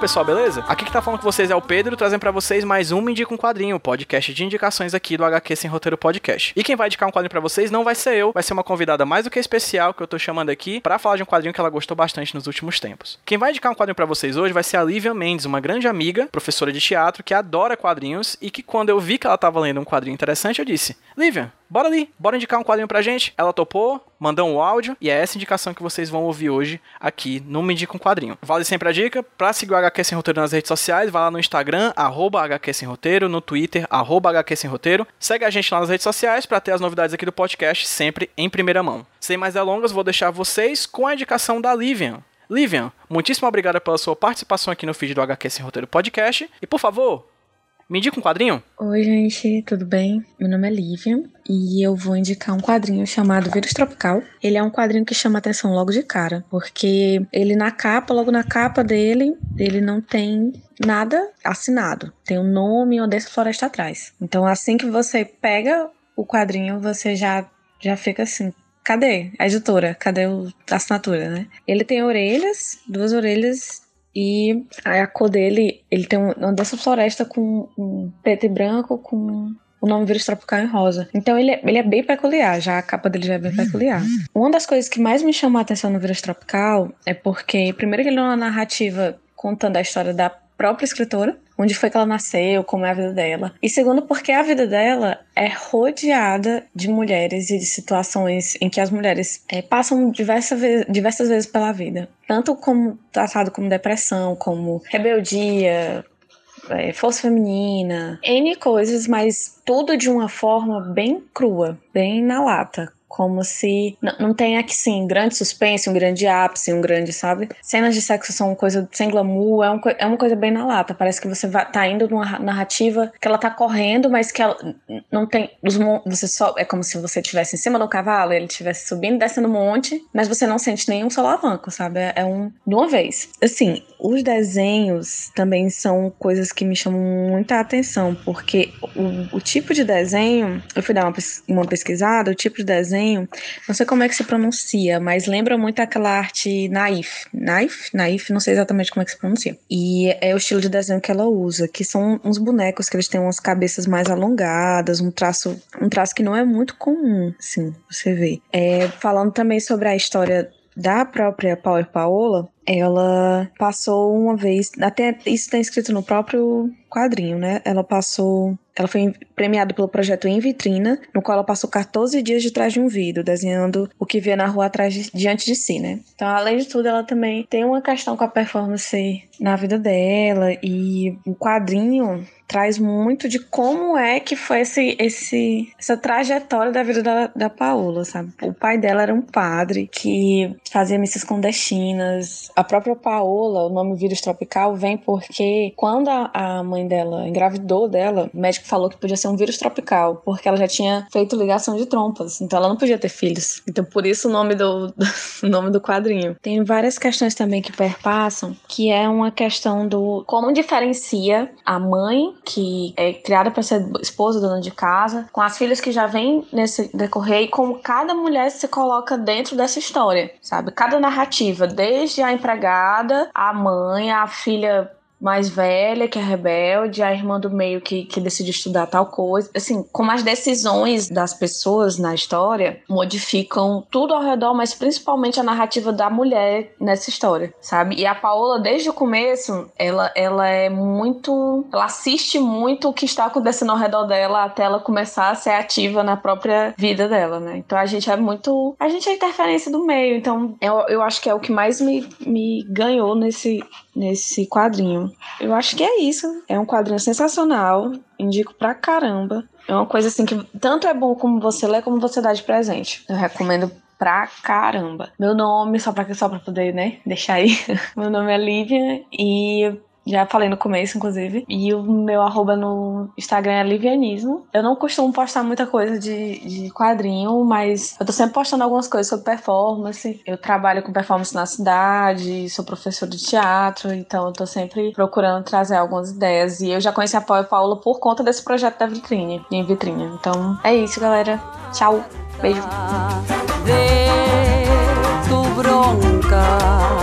Pessoal, beleza? Aqui que tá falando com vocês é o Pedro, trazendo pra vocês mais um Me Indica um Quadrinho, podcast de indicações aqui do HQ Sem Roteiro Podcast. E quem vai indicar um quadrinho pra vocês não vai ser eu, vai ser uma convidada mais do que especial que eu tô chamando aqui pra falar de um quadrinho que ela gostou bastante nos últimos tempos. Quem vai indicar um quadrinho pra vocês hoje vai ser a Lívia Mendes, uma grande amiga, professora de teatro, que adora quadrinhos e que quando eu vi que ela tava lendo um quadrinho interessante, eu disse: Lívia, bora ali, bora indicar um quadrinho pra gente. Ela topou, mandou um áudio e é essa indicação que vocês vão ouvir hoje aqui no Me Indica um Quadrinho. Vale sempre a dica, pra seguir o HQ Sem Roteiro nas redes sociais, vai lá no Instagram, arroba HQ Sem Roteiro, no Twitter, arroba HQ Sem Roteiro. Segue a gente lá nas redes sociais pra ter as novidades aqui do podcast sempre em primeira mão. Sem mais delongas, vou deixar vocês com a indicação da Livian. Livian, muitíssimo obrigada pela sua participação aqui no feed do HQ Sem Roteiro Podcast. E por favor, me indica um quadrinho? Oi, gente, tudo bem? Meu nome é Lívia e eu vou indicar um quadrinho chamado Vírus Tropical. Ele é um quadrinho que chama atenção logo de cara, porque ele na capa, logo na capa dele, ele não tem nada assinado. Tem o um nome dessa floresta atrás. Então, assim que você pega o quadrinho, você já, já fica assim. Cadê a editora? Cadê a assinatura, né? Ele tem orelhas, duas orelhas e a cor dele, ele tem uma dessa floresta com um preto e branco, com o nome vírus tropical em rosa. Então ele é, ele é bem peculiar, já a capa dele já é bem peculiar. Uma das coisas que mais me chamou a atenção no vírus tropical é porque, primeiro, que ele é uma narrativa contando a história da própria escritora, onde foi que ela nasceu, como é a vida dela. E segundo, porque a vida dela é rodeada de mulheres e de situações em que as mulheres é, passam diversas, ve diversas vezes pela vida. Tanto como tratado como depressão, como rebeldia, é, força feminina, N coisas, mas tudo de uma forma bem crua, bem na lata como se não tenha que sim grande suspense, um grande ápice, um grande, sabe? Cenas de sexo são coisa sem glamour, é, um, é uma coisa bem na lata. Parece que você vai, tá indo numa narrativa que ela tá correndo, mas que ela não tem. Os, você só. É como se você estivesse em cima do cavalo e ele estivesse subindo, descendo um monte, mas você não sente nenhum solavanco, sabe? É, é um. de uma vez. Assim, os desenhos também são coisas que me chamam muita atenção, porque o, o tipo de desenho. Eu fui dar uma, uma pesquisada, o tipo de desenho desenho, não sei como é que se pronuncia, mas lembra muito aquela arte naif. Naif? Naif, não sei exatamente como é que se pronuncia. E é o estilo de desenho que ela usa, que são uns bonecos que eles têm umas cabeças mais alongadas, um traço, um traço que não é muito comum, assim, você vê. É, falando também sobre a história da própria Power Paola, ela passou uma vez, até isso está escrito no próprio quadrinho, né? Ela passou, ela foi premiada pelo projeto Em Vitrina, no qual ela passou 14 dias de trás de um vidro, desenhando o que via na rua atrás de, diante de si, né? Então, além de tudo, ela também tem uma questão com a performance na vida dela e o quadrinho traz muito de como é que foi esse, esse, essa trajetória da vida da, da Paola, sabe? O pai dela era um padre que fazia missas clandestinas, a própria Paola, o nome vírus tropical, vem porque quando a, mãe dela engravidou dela, o médico falou que podia ser um vírus tropical, porque ela já tinha feito ligação de trompas, então ela não podia ter filhos. Então por isso o nome do, do nome do quadrinho. Tem várias questões também que perpassam, que é uma questão do como diferencia a mãe que é criada para ser esposa, dona de casa, com as filhas que já vêm nesse decorrer e como cada mulher se coloca dentro dessa história, sabe? Cada narrativa, desde a empregada, a mãe, a filha mais velha, que é rebelde, a irmã do meio que, que decide estudar tal coisa. Assim, como as decisões das pessoas na história modificam tudo ao redor, mas principalmente a narrativa da mulher nessa história, sabe? E a Paola, desde o começo, ela, ela é muito. Ela assiste muito o que está acontecendo ao redor dela até ela começar a ser ativa na própria vida dela, né? Então a gente é muito. A gente é interferência do meio. Então eu, eu acho que é o que mais me, me ganhou nesse, nesse quadrinho. Eu acho que é isso. É um quadrinho sensacional. Indico pra caramba. É uma coisa assim que tanto é bom como você lê, como você dá de presente. Eu recomendo pra caramba. Meu nome, só pra, só pra poder, né, deixar aí. Meu nome é Lívia e já falei no começo, inclusive. E o meu arroba no Instagram é Livianismo. Eu não costumo postar muita coisa de, de quadrinho, mas eu tô sempre postando algumas coisas sobre performance. Eu trabalho com performance na cidade, sou professor de teatro, então eu tô sempre procurando trazer algumas ideias. E eu já conheci a Paula, Paula por conta desse projeto da vitrine, em vitrine. Então é isso, galera. Tchau. Beijo. Tu bronca.